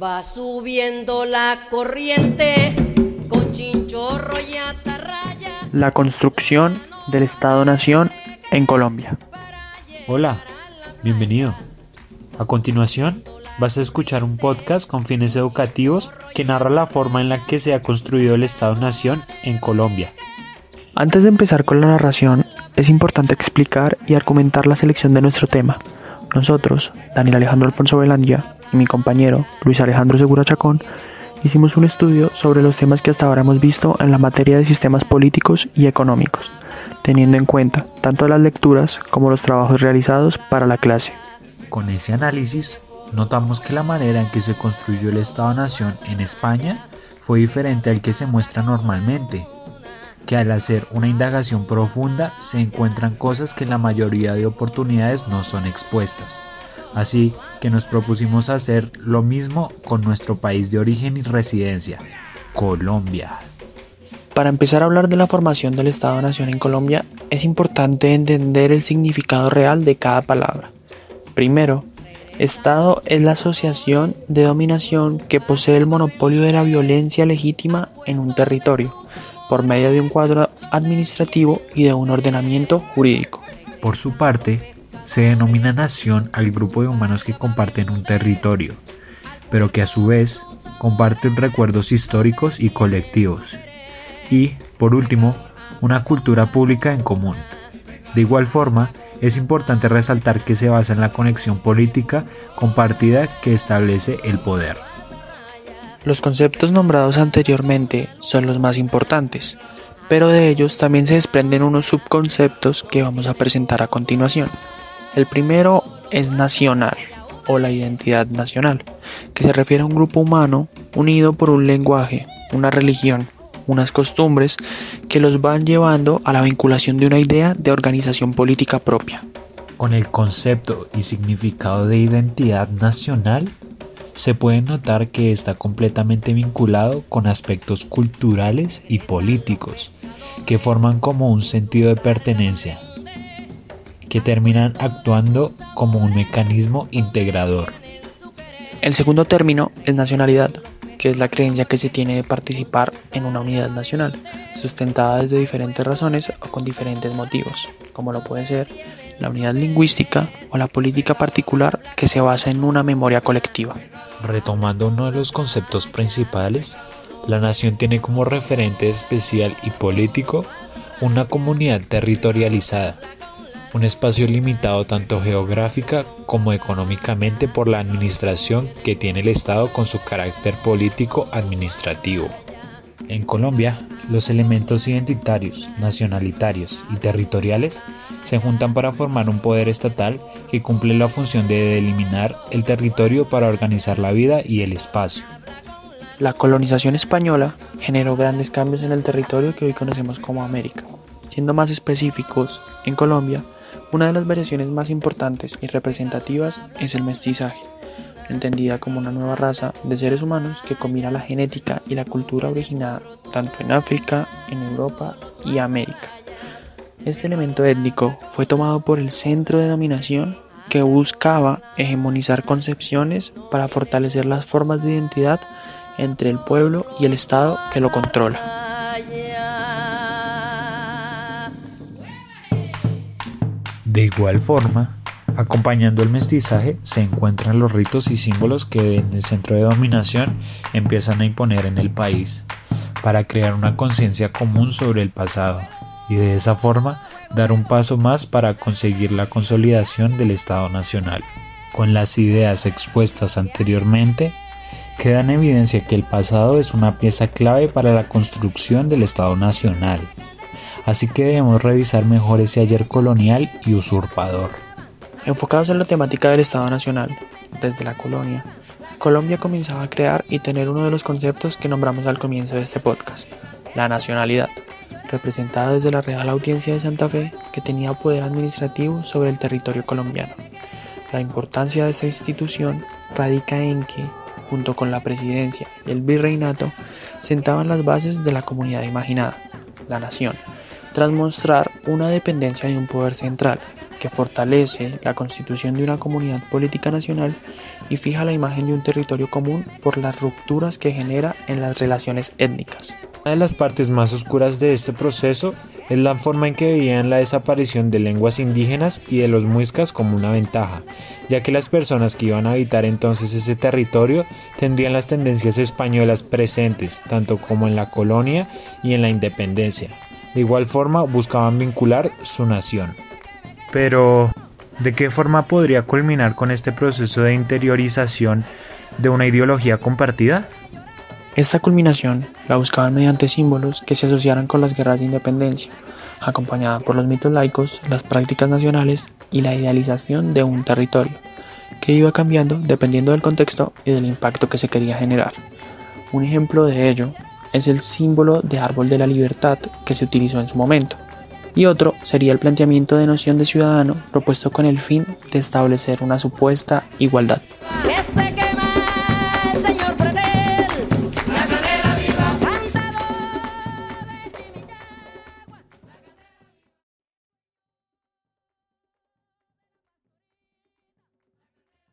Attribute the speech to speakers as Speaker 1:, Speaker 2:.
Speaker 1: Va subiendo la corriente con chinchorro y atarraya.
Speaker 2: La construcción del Estado-Nación en Colombia.
Speaker 3: Hola, bienvenido. A continuación, vas a escuchar un podcast con fines educativos que narra la forma en la que se ha construido el Estado-Nación en Colombia.
Speaker 2: Antes de empezar con la narración, es importante explicar y argumentar la selección de nuestro tema. Nosotros, Daniel Alejandro Alfonso Velandia y mi compañero Luis Alejandro Segura Chacón, hicimos un estudio sobre los temas que hasta ahora hemos visto en la materia de sistemas políticos y económicos, teniendo en cuenta tanto las lecturas como los trabajos realizados para la clase.
Speaker 3: Con ese análisis, notamos que la manera en que se construyó el Estado-Nación en España fue diferente al que se muestra normalmente, que al hacer una indagación profunda se encuentran cosas que en la mayoría de oportunidades no son expuestas. Así que nos propusimos hacer lo mismo con nuestro país de origen y residencia, Colombia.
Speaker 2: Para empezar a hablar de la formación del Estado-Nación en Colombia, es importante entender el significado real de cada palabra. Primero, Estado es la asociación de dominación que posee el monopolio de la violencia legítima en un territorio por medio de un cuadro administrativo y de un ordenamiento jurídico.
Speaker 3: Por su parte, se denomina nación al grupo de humanos que comparten un territorio, pero que a su vez comparten recuerdos históricos y colectivos. Y, por último, una cultura pública en común. De igual forma, es importante resaltar que se basa en la conexión política compartida que establece el poder.
Speaker 2: Los conceptos nombrados anteriormente son los más importantes, pero de ellos también se desprenden unos subconceptos que vamos a presentar a continuación. El primero es nacional o la identidad nacional, que se refiere a un grupo humano unido por un lenguaje, una religión, unas costumbres que los van llevando a la vinculación de una idea de organización política propia.
Speaker 3: Con el concepto y significado de identidad nacional se puede notar que está completamente vinculado con aspectos culturales y políticos, que forman como un sentido de pertenencia, que terminan actuando como un mecanismo integrador.
Speaker 2: El segundo término es nacionalidad, que es la creencia que se tiene de participar en una unidad nacional, sustentada desde diferentes razones o con diferentes motivos, como lo puede ser la unidad lingüística o la política particular que se basa en una memoria colectiva.
Speaker 3: Retomando uno de los conceptos principales, la nación tiene como referente especial y político una comunidad territorializada, un espacio limitado tanto geográfica como económicamente por la administración que tiene el Estado con su carácter político administrativo. En Colombia, los elementos identitarios, nacionalitarios y territoriales se juntan para formar un poder estatal que cumple la función de deliminar el territorio para organizar la vida y el espacio.
Speaker 2: La colonización española generó grandes cambios en el territorio que hoy conocemos como América. Siendo más específicos, en Colombia, una de las variaciones más importantes y representativas es el mestizaje, entendida como una nueva raza de seres humanos que combina la genética y la cultura originada tanto en África, en Europa y América. Este elemento étnico fue tomado por el centro de dominación que buscaba hegemonizar concepciones para fortalecer las formas de identidad entre el pueblo y el Estado que lo controla.
Speaker 3: De igual forma, acompañando el mestizaje se encuentran los ritos y símbolos que en el centro de dominación empiezan a imponer en el país para crear una conciencia común sobre el pasado y de esa forma dar un paso más para conseguir la consolidación del Estado Nacional. Con las ideas expuestas anteriormente, queda en evidencia que el pasado es una pieza clave para la construcción del Estado Nacional, así que debemos revisar mejor ese ayer colonial y usurpador.
Speaker 2: Enfocados en la temática del Estado Nacional, desde la colonia, Colombia comenzaba a crear y tener uno de los conceptos que nombramos al comienzo de este podcast, la nacionalidad, representada desde la Real Audiencia de Santa Fe que tenía poder administrativo sobre el territorio colombiano. La importancia de esta institución radica en que, junto con la presidencia y el virreinato, sentaban las bases de la comunidad imaginada, la nación, tras mostrar una dependencia de un poder central que fortalece la constitución de una comunidad política nacional y fija la imagen de un territorio común por las rupturas que genera en las relaciones étnicas.
Speaker 3: Una de las partes más oscuras de este proceso es la forma en que veían la desaparición de lenguas indígenas y de los muiscas como una ventaja, ya que las personas que iban a habitar entonces ese territorio tendrían las tendencias españolas presentes, tanto como en la colonia y en la independencia. De igual forma buscaban vincular su nación. Pero, ¿de qué forma podría culminar con este proceso de interiorización de una ideología compartida?
Speaker 2: Esta culminación la buscaban mediante símbolos que se asociaran con las guerras de independencia, acompañada por los mitos laicos, las prácticas nacionales y la idealización de un territorio, que iba cambiando dependiendo del contexto y del impacto que se quería generar. Un ejemplo de ello es el símbolo de árbol de la libertad que se utilizó en su momento, y otro sería el planteamiento de noción de ciudadano propuesto con el fin de establecer una supuesta igualdad.